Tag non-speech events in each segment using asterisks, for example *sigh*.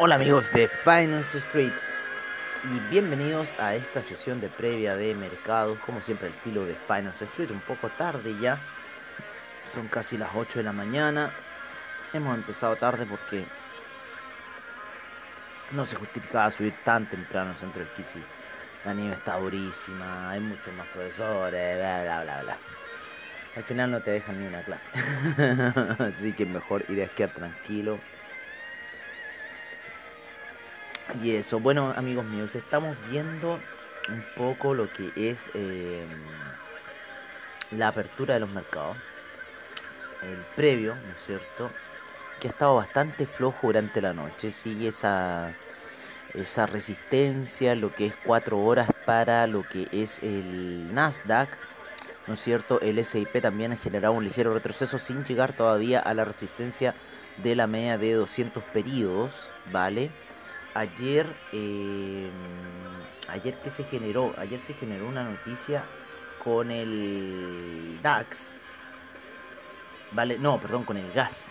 Hola amigos de Finance Street y bienvenidos a esta sesión de previa de mercados, como siempre el estilo de Finance Street, un poco tarde ya, son casi las 8 de la mañana, hemos empezado tarde porque no se justificaba subir tan temprano al centro del Kisi, la nieve está durísima, hay muchos más profesores, bla bla bla bla. Al final no te dejan ni una clase, *laughs* así que mejor ir a esquiar tranquilo y eso, bueno amigos míos, estamos viendo un poco lo que es eh, la apertura de los mercados, el previo, ¿no es cierto? Que ha estado bastante flojo durante la noche, sigue esa, esa resistencia, lo que es cuatro horas para lo que es el Nasdaq, ¿no es cierto? El SIP también ha generado un ligero retroceso sin llegar todavía a la resistencia de la media de 200 periodos, ¿vale? Ayer, eh, ayer que se generó, ayer se generó una noticia con el DAX, vale, no, perdón, con el gas.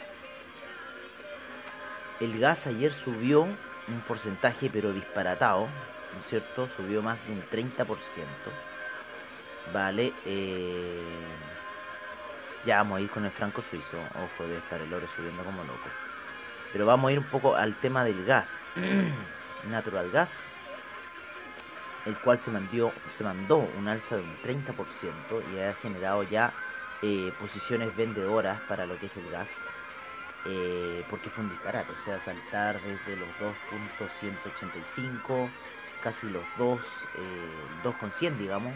El gas ayer subió un porcentaje pero disparatado, ¿no es cierto? Subió más de un 30%. Vale, eh, ya vamos a ir con el franco suizo, ojo, de estar el oro subiendo como loco. Pero vamos a ir un poco al tema del gas. *clears throat* Natural gas. El cual se mandó, se mandó un alza de un 30% y ha generado ya eh, posiciones vendedoras para lo que es el gas. Eh, porque fue un disparate. O sea, saltar desde los 2.185, casi los 2, eh, 2.100 digamos.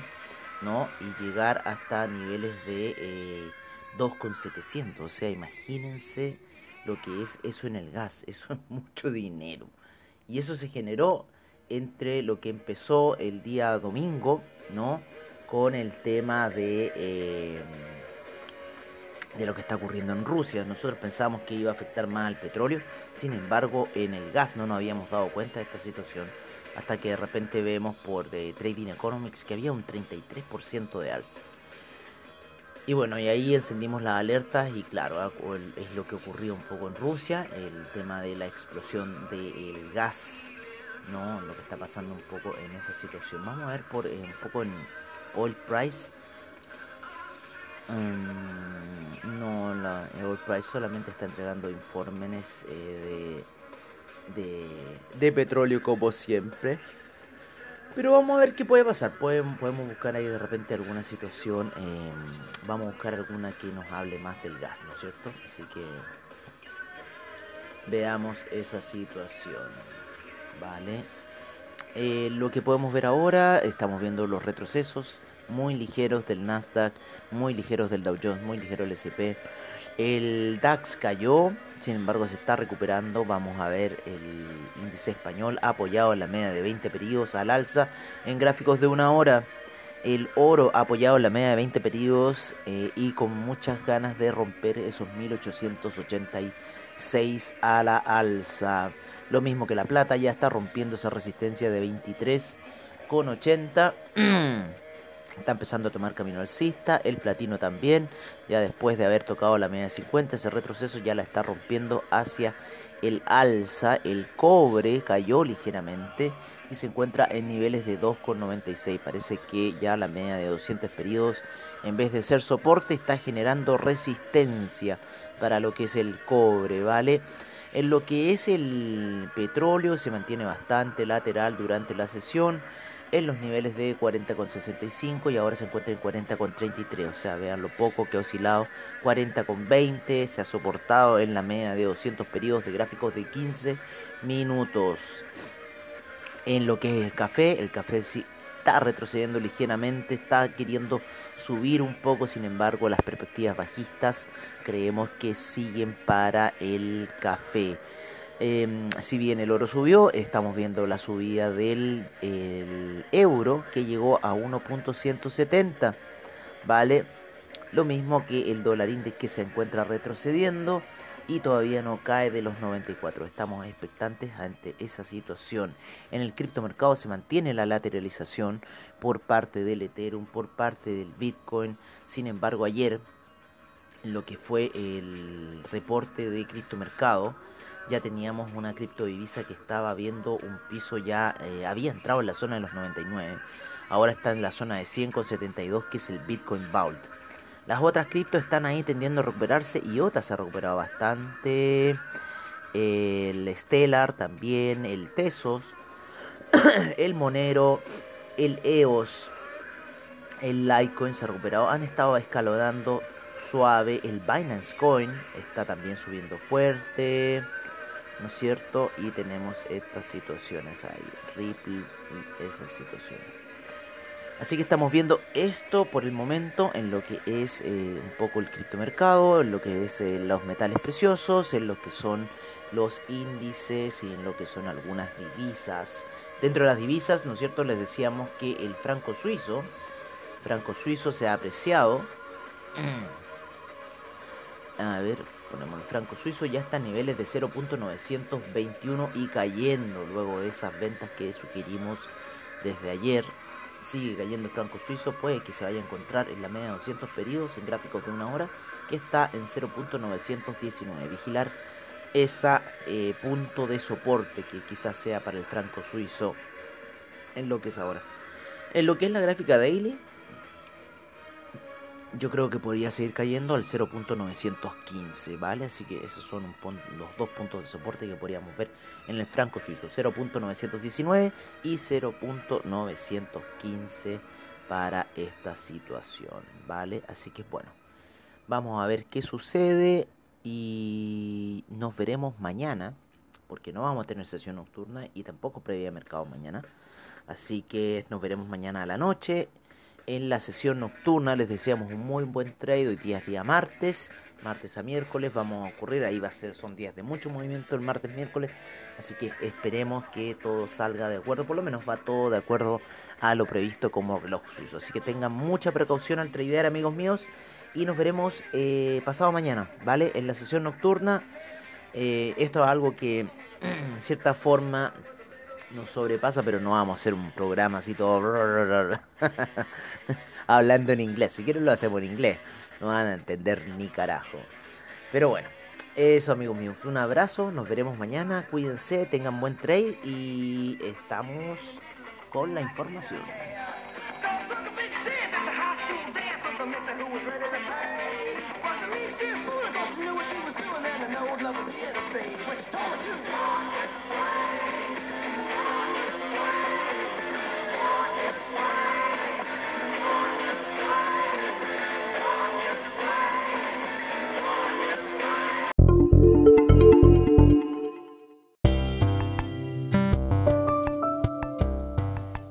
¿no? Y llegar hasta niveles de eh, 2.700. O sea, imagínense lo que es eso en el gas, *laughs* eso es mucho dinero. Y eso se generó entre lo que empezó el día domingo, ¿no? Con el tema de, eh, de lo que está ocurriendo en Rusia. Nosotros pensábamos que iba a afectar más al petróleo, sin embargo en el gas no nos habíamos dado cuenta de esta situación hasta que de repente vemos por eh, Trading Economics que había un 33% de alza. Y bueno, y ahí encendimos las alertas y claro, ah, es lo que ocurrió un poco en Rusia, el tema de la explosión del gas, ¿no? Lo que está pasando un poco en esa situación. Vamos a ver por eh, un poco en oil price. Um, no, la oil price solamente está entregando informes eh, de, de petróleo como siempre. Pero vamos a ver qué puede pasar. Podemos, podemos buscar ahí de repente alguna situación. Eh, vamos a buscar alguna que nos hable más del gas, ¿no es cierto? Así que veamos esa situación. Vale. Eh, lo que podemos ver ahora, estamos viendo los retrocesos muy ligeros del Nasdaq, muy ligeros del Dow Jones, muy ligero el SP. El DAX cayó, sin embargo se está recuperando. Vamos a ver el índice español apoyado en la media de 20 periodos al alza en gráficos de una hora. El oro apoyado en la media de 20 periodos eh, y con muchas ganas de romper esos 1886 a la alza. Lo mismo que la plata ya está rompiendo esa resistencia de 23 con 80. *clears throat* Está empezando a tomar camino alcista, el platino también, ya después de haber tocado la media de 50, ese retroceso ya la está rompiendo hacia el alza, el cobre cayó ligeramente y se encuentra en niveles de 2,96, parece que ya la media de 200 periodos en vez de ser soporte está generando resistencia para lo que es el cobre, ¿vale? En lo que es el petróleo se mantiene bastante lateral durante la sesión en los niveles de 40,65 y ahora se encuentra en 40,33. O sea, vean lo poco que ha oscilado. 40,20 se ha soportado en la media de 200 periodos de gráficos de 15 minutos. En lo que es el café, el café sí está retrocediendo ligeramente, está queriendo subir un poco, sin embargo las perspectivas bajistas creemos que siguen para el café. Em, si bien el oro subió, estamos viendo la subida del euro que llegó a 1.170, ¿vale? Lo mismo que el dólar index que se encuentra retrocediendo y todavía no cae de los 94. Estamos expectantes ante esa situación. En el criptomercado se mantiene la lateralización por parte del Ethereum, por parte del Bitcoin. Sin embargo, ayer, lo que fue el reporte de criptomercado, ya teníamos una criptodivisa que estaba viendo un piso ya, eh, había entrado en la zona de los 99, ahora está en la zona de 100,72 que es el Bitcoin Vault. Las otras criptos están ahí tendiendo a recuperarse y otras se ha recuperado bastante. El Stellar también, el Tesos, *coughs* el Monero, el EOS, el Litecoin se ha recuperado. Han estado escalonando suave. El Binance Coin está también subiendo fuerte. ¿No es cierto? Y tenemos estas situaciones ahí, Ripple, esas situaciones. Así que estamos viendo esto por el momento en lo que es eh, un poco el criptomercado, en lo que es eh, los metales preciosos, en lo que son los índices y en lo que son algunas divisas. Dentro de las divisas, ¿no es cierto? Les decíamos que el franco suizo, franco suizo se ha apreciado. A ver, ponemos el franco suizo, ya está a niveles de 0.921 y cayendo luego de esas ventas que sugerimos desde ayer. Sigue cayendo el franco suizo, puede que se vaya a encontrar en la media de 200 periodos en gráficos de una hora, que está en 0.919. Vigilar ese eh, punto de soporte que quizás sea para el franco suizo en lo que es ahora. En lo que es la gráfica daily, yo creo que podría seguir cayendo al 0.915, ¿vale? Así que esos son los dos puntos de soporte que podríamos ver en el franco suizo, 0.919 y 0.915 para esta situación, ¿vale? Así que bueno, vamos a ver qué sucede y nos veremos mañana, porque no vamos a tener sesión nocturna y tampoco previa mercado mañana. Así que nos veremos mañana a la noche en la sesión nocturna. Les deseamos un muy buen trade. Hoy día es día martes, martes a miércoles. Vamos a ocurrir, ahí va a ser, son días de mucho movimiento el martes, miércoles. Así que esperemos que todo salga de acuerdo, por lo menos va todo de acuerdo a lo previsto como reloj suizo. Así que tengan mucha precaución al tradear, amigos míos. Y nos veremos eh, pasado mañana, ¿vale? En la sesión nocturna. Eh, esto es algo que, *clears throat* en cierta forma, nos sobrepasa, pero no vamos a hacer un programa así todo *laughs* hablando en inglés. Si quieren lo hacemos en inglés, no van a entender ni carajo. Pero bueno, eso amigos míos, un abrazo, nos veremos mañana, cuídense, tengan buen trade y estamos con la información.